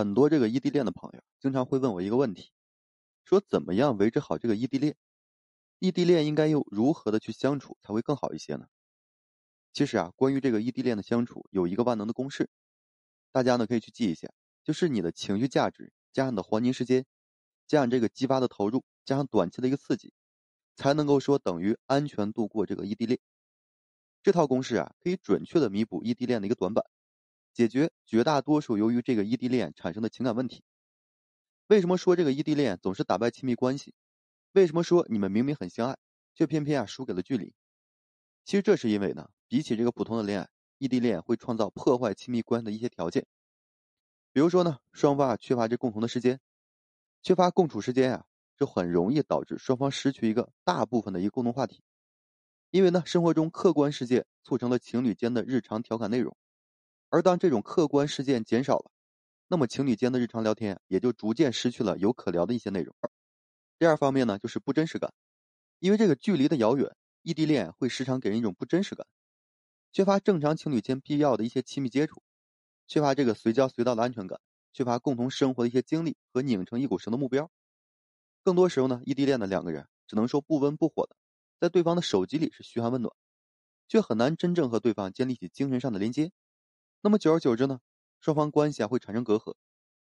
很多这个异地恋的朋友经常会问我一个问题，说怎么样维持好这个异地恋？异地恋应该又如何的去相处才会更好一些呢？其实啊，关于这个异地恋的相处，有一个万能的公式，大家呢可以去记一下，就是你的情绪价值加上你的黄金时间，加上这个激发的投入，加上短期的一个刺激，才能够说等于安全度过这个异地恋。这套公式啊，可以准确的弥补异地恋的一个短板。解决绝大多数由于这个异地恋产生的情感问题。为什么说这个异地恋总是打败亲密关系？为什么说你们明明很相爱，却偏偏啊输给了距离？其实这是因为呢，比起这个普通的恋爱，异地恋会创造破坏亲密关系的一些条件。比如说呢，双方啊缺乏这共同的时间，缺乏共处时间啊，就很容易导致双方失去一个大部分的一个共同话题。因为呢，生活中客观世界促成了情侣间的日常调侃内容。而当这种客观事件减少了，那么情侣间的日常聊天也就逐渐失去了有可聊的一些内容。第二方面呢，就是不真实感，因为这个距离的遥远，异地恋会时常给人一种不真实感，缺乏正常情侣间必要的一些亲密接触，缺乏这个随叫随到的安全感，缺乏共同生活的一些经历和拧成一股绳的目标。更多时候呢，异地恋的两个人只能说不温不火的，在对方的手机里是嘘寒问暖，却很难真正和对方建立起精神上的连接。那么久而久之呢，双方关系啊会产生隔阂，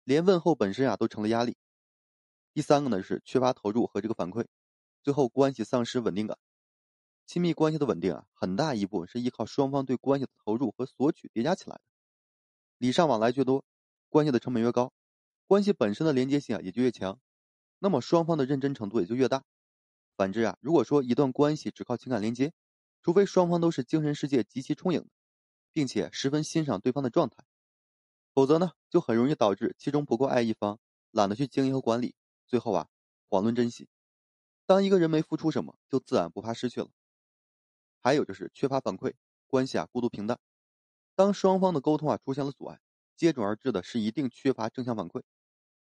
连问候本身啊都成了压力。第三个呢是缺乏投入和这个反馈，最后关系丧失稳定感。亲密关系的稳定啊，很大一部分是依靠双方对关系的投入和索取叠加起来的。礼尚往来越多，关系的成本越高，关系本身的连接性啊也就越强，那么双方的认真程度也就越大。反之啊，如果说一段关系只靠情感连接，除非双方都是精神世界极其充盈。并且十分欣赏对方的状态，否则呢，就很容易导致其中不够爱一方懒得去经营和管理，最后啊，遑论珍惜。当一个人没付出什么，就自然不怕失去了。还有就是缺乏反馈，关系啊孤独平淡。当双方的沟通啊出现了阻碍，接踵而至的是一定缺乏正向反馈。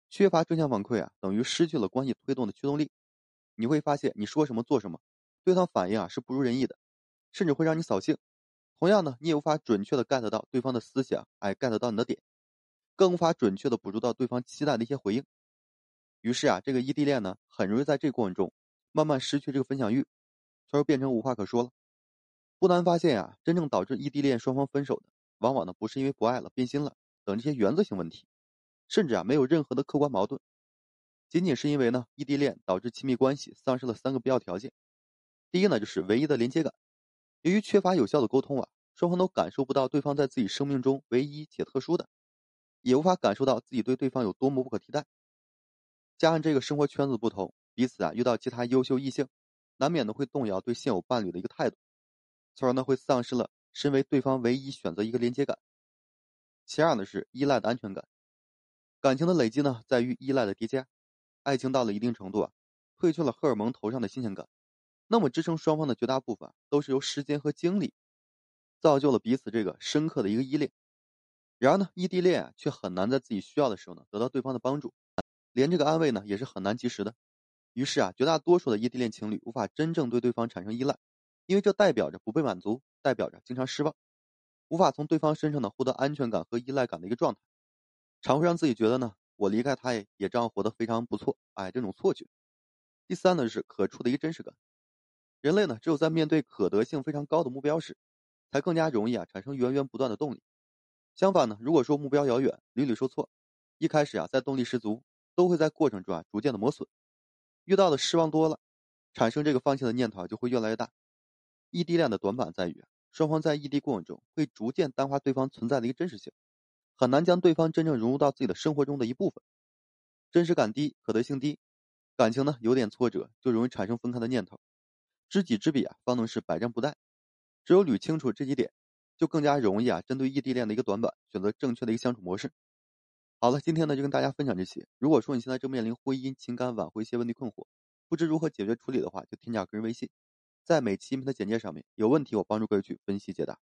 缺乏正向反馈啊，等于失去了关系推动的驱动力。你会发现，你说什么做什么，对方反应啊是不如人意的，甚至会让你扫兴。同样呢，你也无法准确的 get 到对方的思想，哎，get 到你的点，更无法准确的捕捉到对方期待的一些回应。于是啊，这个异地恋呢，很容易在这过程中慢慢失去这个分享欲，从而变成无话可说了。不难发现啊，真正导致异地恋双方分手的，往往呢不是因为不爱了、变心了等这些原则性问题，甚至啊没有任何的客观矛盾，仅仅是因为呢异地恋导致亲密关系丧失了三个必要条件。第一呢，就是唯一的连接感。由于缺乏有效的沟通啊，双方都感受不到对方在自己生命中唯一且特殊的，也无法感受到自己对对方有多么不可替代。加上这个生活圈子不同，彼此啊遇到其他优秀异性，难免的会动摇对现有伴侣的一个态度，从而呢会丧失了身为对方唯一选择一个连接感。其二呢是依赖的安全感，感情的累积呢在于依赖的叠加，爱情到了一定程度啊，褪去了荷尔蒙头上的新鲜感。那么支撑双方的绝大部分都是由时间和精力造就了彼此这个深刻的一个依恋。然而呢，异地恋啊却很难在自己需要的时候呢得到对方的帮助，连这个安慰呢也是很难及时的。于是啊，绝大多数的异地恋情侣无法真正对对方产生依赖，因为这代表着不被满足，代表着经常失望，无法从对方身上呢获得安全感和依赖感的一个状态，常会让自己觉得呢我离开他也也照样活得非常不错。哎，这种错觉。第三呢是可触的一个真实感。人类呢，只有在面对可得性非常高的目标时，才更加容易啊产生源源不断的动力。相反呢，如果说目标遥远，屡屡受挫，一开始啊在动力十足，都会在过程中啊逐渐的磨损。遇到的失望多了，产生这个放弃的念头就会越来越大。异地恋的短板在于，双方在异地过程中会逐渐淡化对方存在的一个真实性，很难将对方真正融入到自己的生活中的一部分。真实感低，可得性低，感情呢有点挫折，就容易产生分开的念头。知己知彼啊，方能是百战不殆。只有捋清楚这几点，就更加容易啊，针对异地恋的一个短板，选择正确的一个相处模式。好了，今天呢就跟大家分享这些。如果说你现在正面临婚姻、情感挽回一些问题困惑，不知如何解决处理的话，就添加个人微信，在每期音频的简介上面，有问题我帮助各位去分析解答。